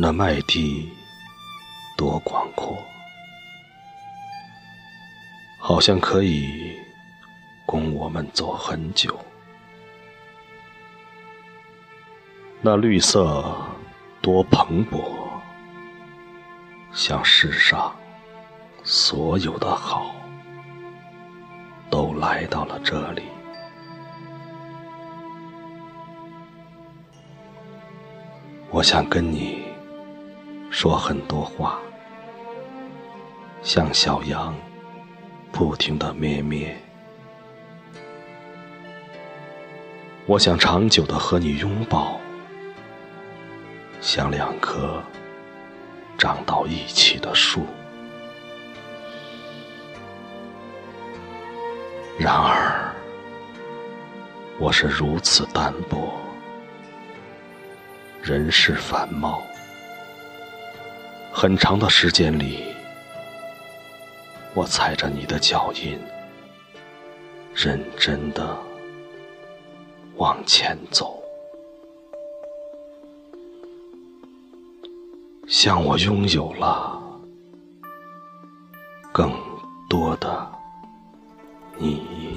那麦地多广阔，好像可以供我们走很久。那绿色多蓬勃，像世上所有的好都来到了这里。我想跟你说很多话，像小羊不停的咩咩。我想长久的和你拥抱，像两棵长到一起的树。然而，我是如此单薄。人世繁茂，很长的时间里我踩着你的脚印认真的往前走。像我拥有了更多的你。